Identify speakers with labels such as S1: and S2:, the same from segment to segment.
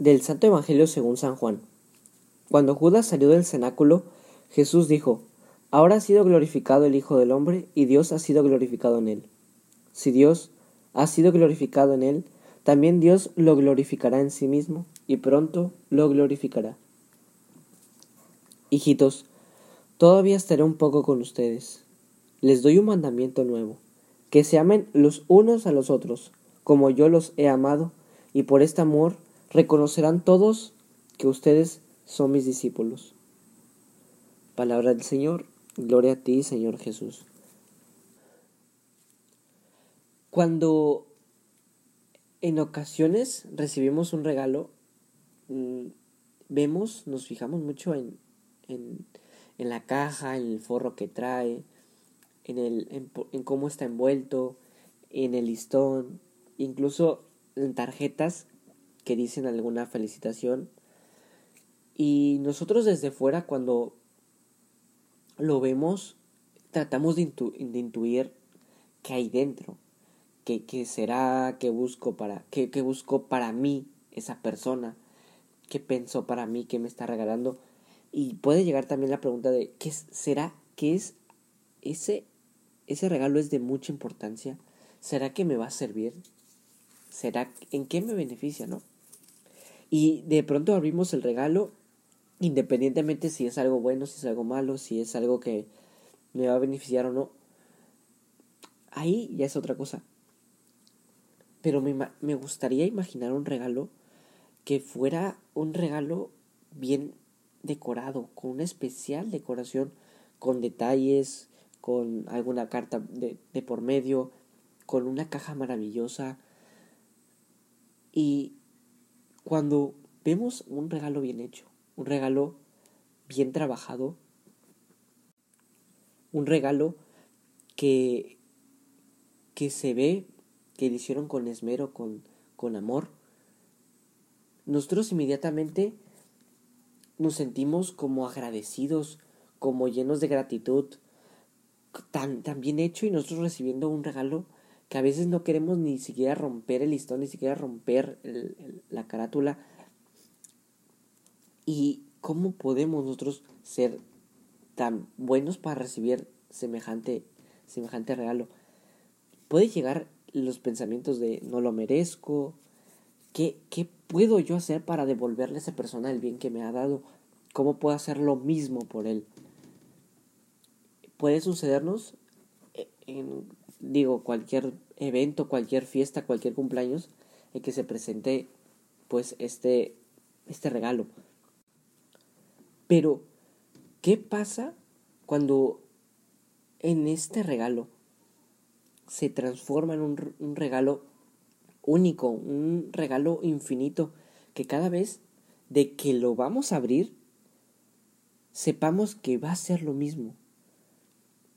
S1: Del Santo Evangelio según San Juan. Cuando Judas salió del cenáculo, Jesús dijo, Ahora ha sido glorificado el Hijo del Hombre y Dios ha sido glorificado en él. Si Dios ha sido glorificado en él, también Dios lo glorificará en sí mismo y pronto lo glorificará. Hijitos, todavía estaré un poco con ustedes. Les doy un mandamiento nuevo, que se amen los unos a los otros, como yo los he amado, y por este amor reconocerán todos que ustedes son mis discípulos. Palabra del Señor, gloria a ti, Señor Jesús. Cuando en ocasiones recibimos un regalo, mm, vemos, nos fijamos mucho en, en, en la caja, en el forro que trae, en, el, en, en cómo está envuelto, en el listón, incluso en tarjetas que dicen alguna felicitación. Y nosotros desde fuera cuando lo vemos, tratamos de, intuir qué hay dentro, qué, qué será, qué busco para, qué, qué para mí esa persona, qué pensó para mí, qué me está regalando. Y puede llegar también la pregunta de ¿qué será? ¿Qué es ese ese regalo es de mucha importancia? ¿Será que me va a servir? ¿Será en qué me beneficia, no? Y de pronto abrimos el regalo, independientemente si es algo bueno, si es algo malo, si es algo que me va a beneficiar o no. Ahí ya es otra cosa. Pero me, me gustaría imaginar un regalo que fuera un regalo bien decorado, con una especial decoración, con detalles, con alguna carta de, de por medio, con una caja maravillosa. Y cuando vemos un regalo bien hecho, un regalo bien trabajado, un regalo que, que se ve que lo hicieron con esmero, con, con amor, nosotros inmediatamente nos sentimos como agradecidos, como llenos de gratitud, tan, tan bien hecho y nosotros recibiendo un regalo que a veces no queremos ni siquiera romper el listón, ni siquiera romper la carátula. ¿Y cómo podemos nosotros ser tan buenos para recibir semejante, semejante regalo? Puede llegar los pensamientos de no lo merezco, ¿qué, ¿qué puedo yo hacer para devolverle a esa persona el bien que me ha dado? ¿Cómo puedo hacer lo mismo por él? Puede sucedernos en digo, cualquier evento, cualquier fiesta, cualquier cumpleaños, en que se presente pues este, este regalo. Pero, ¿qué pasa cuando en este regalo se transforma en un, un regalo único, un regalo infinito, que cada vez de que lo vamos a abrir, sepamos que va a ser lo mismo.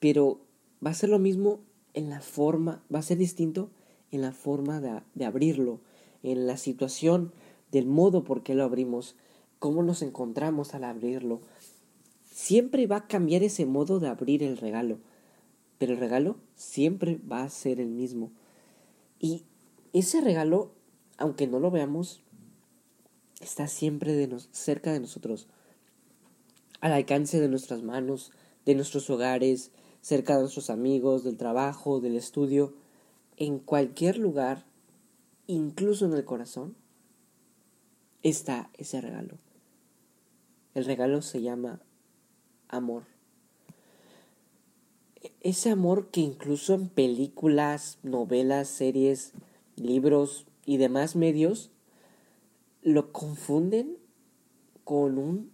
S1: Pero va a ser lo mismo en la forma, va a ser distinto en la forma de, abrirlo, en la situación, del modo por qué lo abrimos, cómo nos encontramos al abrirlo. Siempre va a cambiar ese modo de abrir el regalo, pero el regalo siempre va a ser el mismo. Y ese regalo, aunque no lo veamos, está siempre de cerca de nosotros, al alcance de nuestras manos, de nuestros hogares, cerca de nuestros amigos, del trabajo, del estudio, en cualquier lugar, incluso en el corazón, está ese regalo. El regalo se llama amor. Ese amor que incluso en películas, novelas, series, libros y demás medios lo confunden con un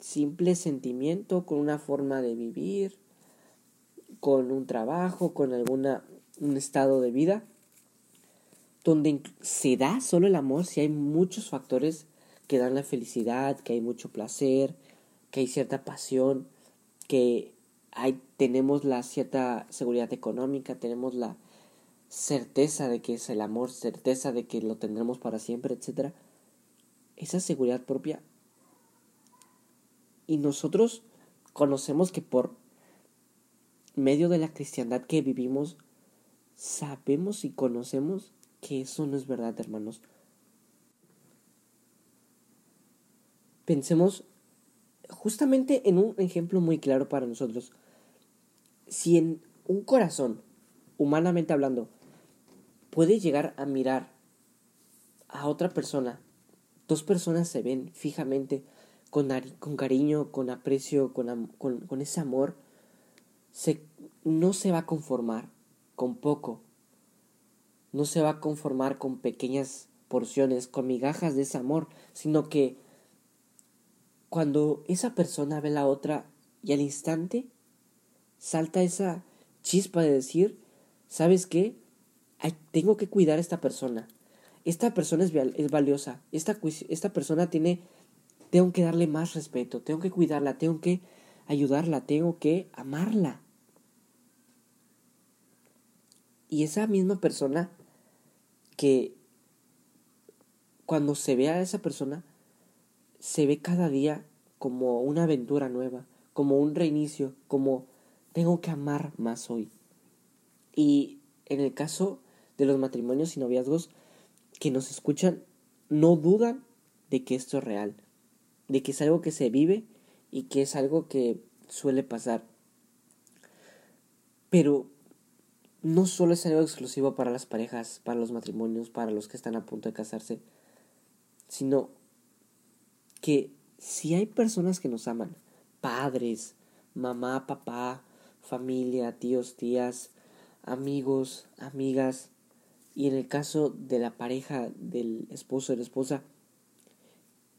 S1: simple sentimiento, con una forma de vivir, con un trabajo, con alguna un estado de vida, donde se da solo el amor si hay muchos factores que dan la felicidad, que hay mucho placer, que hay cierta pasión, que hay, tenemos la cierta seguridad económica, tenemos la certeza de que es el amor, certeza de que lo tendremos para siempre, etc. Esa seguridad propia. Y nosotros conocemos que por medio de la cristiandad que vivimos, sabemos y conocemos que eso no es verdad, hermanos. pensemos justamente en un ejemplo muy claro para nosotros. Si en un corazón, humanamente hablando, puede llegar a mirar a otra persona, dos personas se ven fijamente, con, con cariño, con aprecio, con, con, ese amor, no se va a conformar con poco, no se va a conformar con pequeñas porciones, con migajas de ese amor, sino que cuando esa persona ve a la otra y al instante salta esa chispa de decir, ¿sabes qué? tengo que cuidar a esta persona. Esta persona es, es valiosa. Esta, esta persona tiene, tengo que darle más respeto, tengo que cuidarla, tengo que ayudarla, tengo que amarla. Y esa misma persona que cuando se ve a esa persona, se ve cada día como una aventura nueva, como un reinicio, como tengo que amar más hoy. Y en el caso de los matrimonios y noviazgos que nos escuchan, no dudan de que esto es real, de que es algo que se vive y que es algo que suele pasar. Pero no solo es algo exclusivo para las parejas, para los matrimonios, para los que están a punto de casarse, sino que si hay personas que nos aman, padres, mamá, papá, familia, tíos, tías, amigos, amigas, y en el caso de la pareja, del esposo, de la esposa,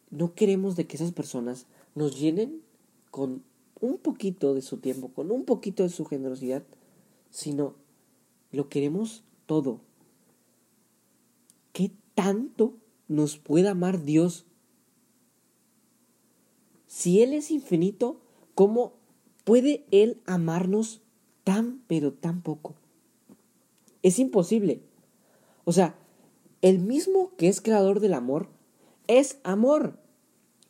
S1: no queremos de que esas personas nos llenen con un poquito de su tiempo, con un poquito de su generosidad, sino lo queremos todo. ¿Qué tanto nos puede amar Dios? Si Él es infinito, ¿cómo puede Él amarnos tan, pero tan poco? Es imposible. O sea, el mismo que es creador del amor es amor.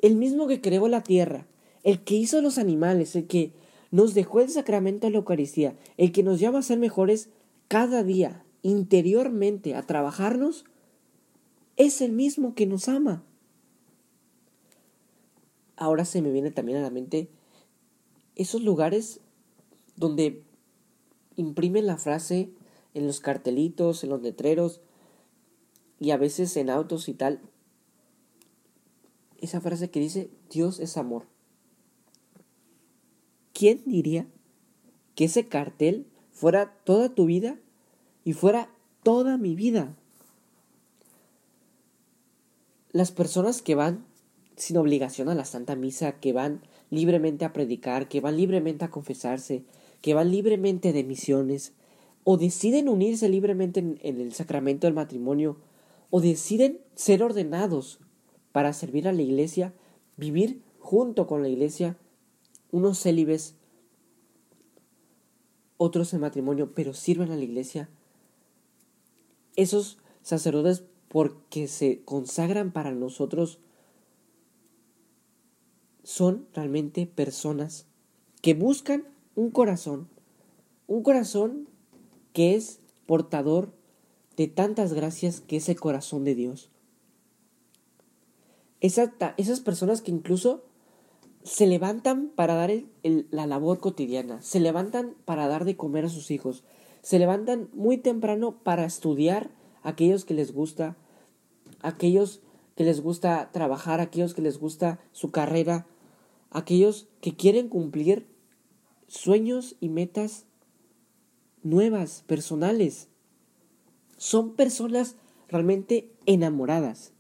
S1: El mismo que creó la tierra, el que hizo los animales, el que nos dejó el sacramento de la Eucaristía, el que nos llama a ser mejores cada día, interiormente, a trabajarnos, es el mismo que nos ama. Ahora se me viene también a la mente esos lugares donde imprimen la frase en los cartelitos, en los letreros y a veces en autos y tal. Esa frase que dice, Dios es amor. ¿Quién diría que ese cartel fuera toda tu vida y fuera toda mi vida? Las personas que van sin obligación a la Santa Misa, que van libremente a predicar, que van libremente a confesarse, que van libremente de misiones, o deciden unirse libremente en, el sacramento del matrimonio, o deciden ser ordenados para servir a la iglesia, vivir junto con la iglesia, unos célibes, otros en matrimonio, pero sirven a la iglesia. Esos sacerdotes porque se consagran para nosotros son realmente personas que buscan un corazón, un corazón que es portador de tantas gracias que es el corazón de Dios. Esas personas que incluso se levantan para dar la labor cotidiana, se levantan para dar de comer a sus hijos, se levantan muy temprano para estudiar a aquellos que les gusta, aquellos que les gusta trabajar, aquellos que les gusta su carrera, aquellos que quieren cumplir sueños y metas nuevas, personales. Son personas realmente enamoradas.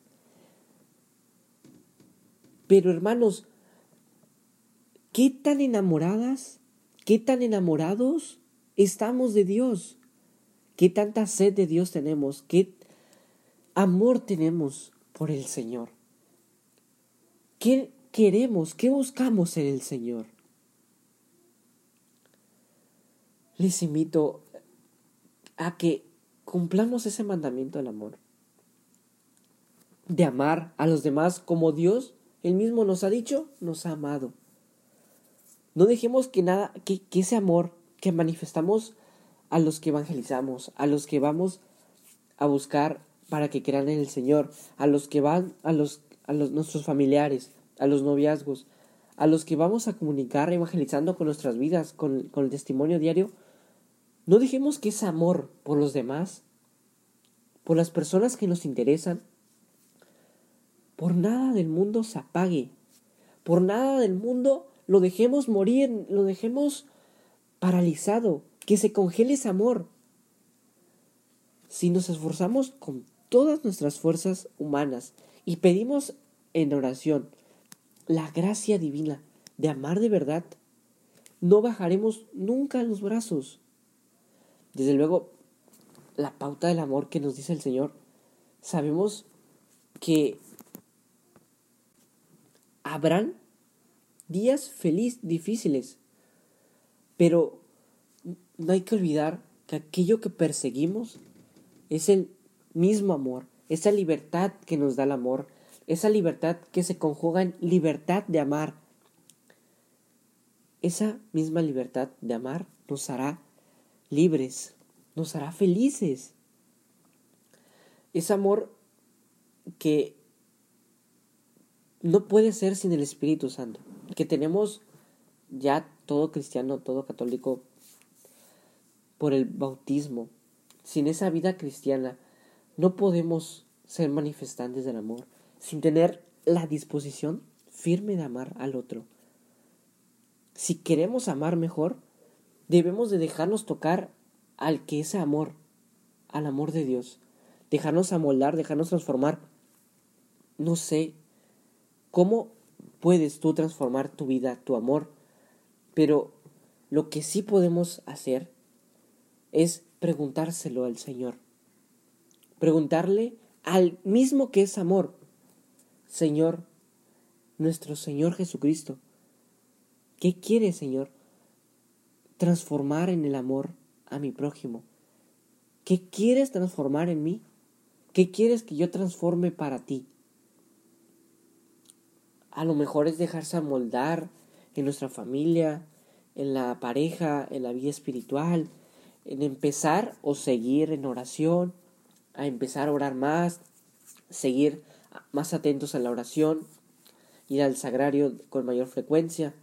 S1: Pero hermanos, ¿qué tan enamoradas, qué tan enamorados estamos de Dios? ¿Qué tanta sed de Dios tenemos? ¿Qué amor tenemos por el Señor? ¿Qué queremos? ¿Qué buscamos en el Señor? les invito a que cumplamos ese mandamiento del amor. De amar a los demás como Dios, Él mismo nos ha dicho, nos ha amado. No dejemos que nada, que, ese amor que manifestamos a los que evangelizamos, a los que vamos a buscar para que crean en el Señor, a los que van, a los, a los nuestros familiares, a los noviazgos, a los que vamos a comunicar evangelizando con nuestras vidas, con, con el testimonio diario, no dejemos que ese amor por los demás, por las personas que nos interesan, por nada del mundo se apague, por nada del mundo lo dejemos morir, lo dejemos paralizado, que se congele ese amor. Si nos esforzamos con todas nuestras fuerzas humanas y pedimos en oración la gracia divina de amar de verdad, no bajaremos nunca los brazos. Desde luego, la pauta del amor que nos dice el Señor, sabemos que habrán días felices, difíciles, pero no hay que olvidar que aquello que perseguimos es el mismo amor, esa libertad que nos da el amor, esa libertad que se conjuga en libertad de amar. Esa misma libertad de amar nos hará libres, nos hará felices. Es amor que no puede ser sin el Espíritu Santo, que tenemos ya todo cristiano, todo católico por el bautismo. Sin esa vida cristiana no podemos ser manifestantes del amor, sin tener la disposición firme de amar al otro. Si queremos amar mejor, debemos de dejarnos tocar al que es amor, al amor de Dios, dejarnos amoldar, dejarnos transformar. No sé cómo puedes tú transformar tu vida, tu amor, pero lo que sí podemos hacer es preguntárselo al Señor. Preguntarle al mismo que es amor, Señor, nuestro Señor Jesucristo, ¿qué quiere, Señor? Transformar en el amor a mi prójimo. ¿Qué quieres transformar en mí? ¿Qué quieres que yo transforme para ti? A lo mejor es dejarse amoldar en nuestra familia, en la pareja, en la vida espiritual, en empezar o seguir en oración, a empezar a orar más, seguir más atentos a la oración, ir al sagrario con mayor frecuencia,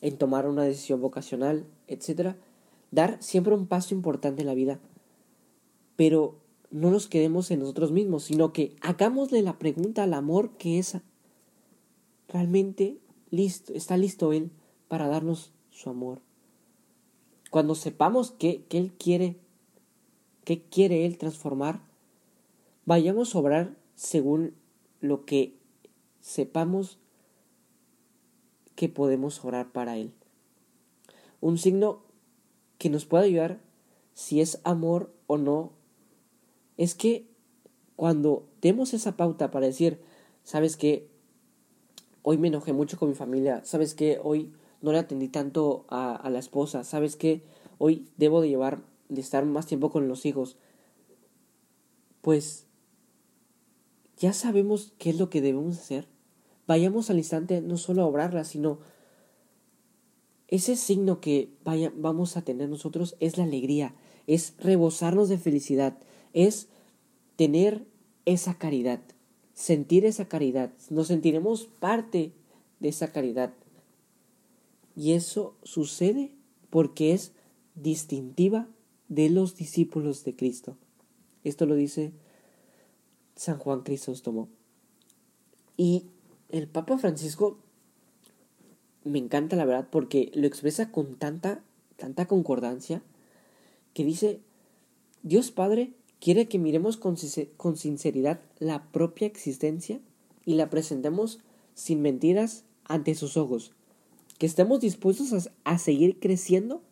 S1: en tomar una decisión vocacional, etc. Dar siempre un paso importante en la vida, pero no nos quedemos en nosotros mismos, sino que hagámosle la pregunta al amor que es realmente listo, está listo Él para darnos su amor. Cuando sepamos que, Él quiere, que quiere Él transformar, vayamos a obrar según lo que sepamos que podemos orar para Él. Un signo que nos puede ayudar si es amor o no es que cuando demos esa pauta para decir, sabes que hoy me enojé mucho con mi familia, sabes que hoy no le atendí tanto a, la esposa, sabes que hoy debo de llevar, de estar más tiempo con los hijos, pues ya sabemos qué es lo que debemos hacer. Vayamos al instante no solo a obrarla, sino ese signo que vamos a tener nosotros es la alegría, es rebosarnos de felicidad, es tener esa caridad, sentir esa caridad, nos sentiremos parte de esa caridad. Y eso sucede porque es distintiva de los discípulos de Cristo. Esto lo dice San Juan Crisóstomo. Y el Papa Francisco me encanta la verdad porque lo expresa con tanta, tanta concordancia que dice, Dios Padre quiere que miremos con, sinceridad la propia existencia y la presentemos sin mentiras ante sus ojos, que estemos dispuestos a, a seguir creciendo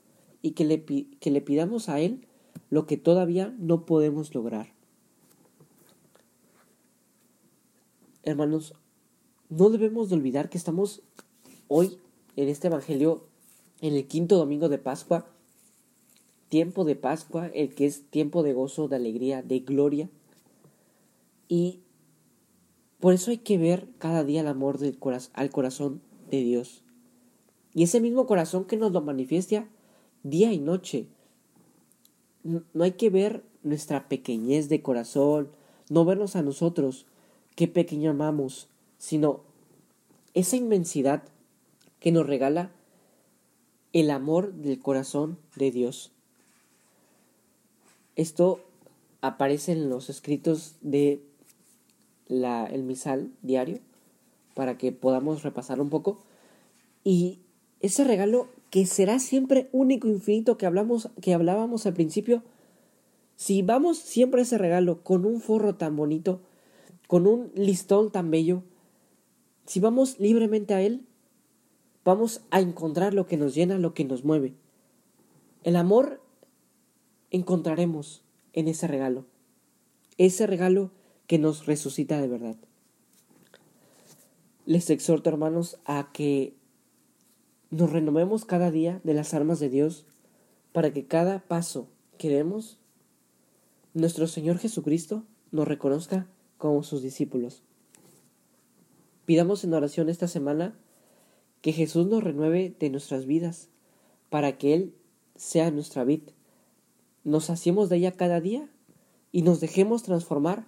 S1: y que le, que le pidamos a Él lo que todavía no podemos lograr. Hermanos, no debemos de olvidar que estamos hoy en este Evangelio, en el quinto domingo de Pascua, tiempo de Pascua, el que es tiempo de gozo, de alegría, de gloria. Y por eso hay que ver cada día el amor del al corazón de Dios. Y ese mismo corazón que nos lo manifiesta día y noche. No hay que ver nuestra pequeñez de corazón, no vernos a nosotros, qué pequeño amamos, sino esa inmensidad que nos regala el amor del corazón de Dios. Esto aparece en los escritos de la, el misal diario para que podamos repasar un poco. Y ese regalo que será siempre único, infinito, que, hablamos, que hablábamos al principio, si vamos siempre a ese regalo con un forro tan bonito, con un listón tan bello, si vamos libremente a él, vamos a encontrar lo que nos llena, lo que nos mueve. El amor encontraremos en ese regalo, ese regalo que nos resucita de verdad. Les exhorto, hermanos, a que nos renovemos cada día de las armas de Dios para que cada paso que demos, nuestro Señor Jesucristo nos reconozca como sus discípulos. Pidamos en oración esta semana que Jesús nos renueve de nuestras vidas para que Él sea nuestra vida. Nos hacemos de ella cada día y nos dejemos transformar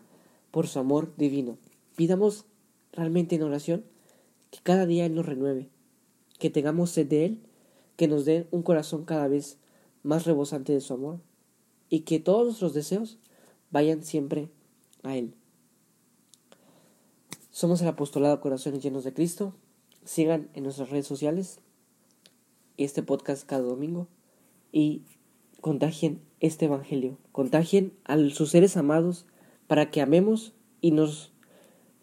S1: por su amor divino. Pidamos realmente en oración que cada día Él nos renueve, que tengamos sed de Él, que nos dé un corazón cada vez más rebosante de su amor y que todos nuestros deseos vayan siempre a Él. Somos el apostolado Corazones Llenos de Cristo. Sigan en nuestras redes sociales este podcast cada domingo y contagien este Evangelio, contagien a sus seres amados para que amemos y nos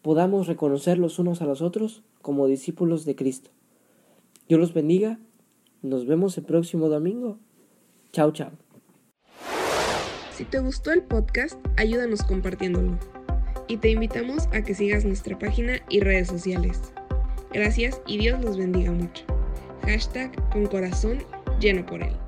S1: podamos reconocer los unos a los otros como discípulos de Cristo. Dios los bendiga. Nos vemos el próximo domingo. Chao, chao.
S2: Si te gustó el podcast, ayúdanos compartiéndolo. Y te invitamos a que sigas nuestra página y redes sociales. Gracias y Dios los bendiga mucho. Hashtag con corazón lleno por él.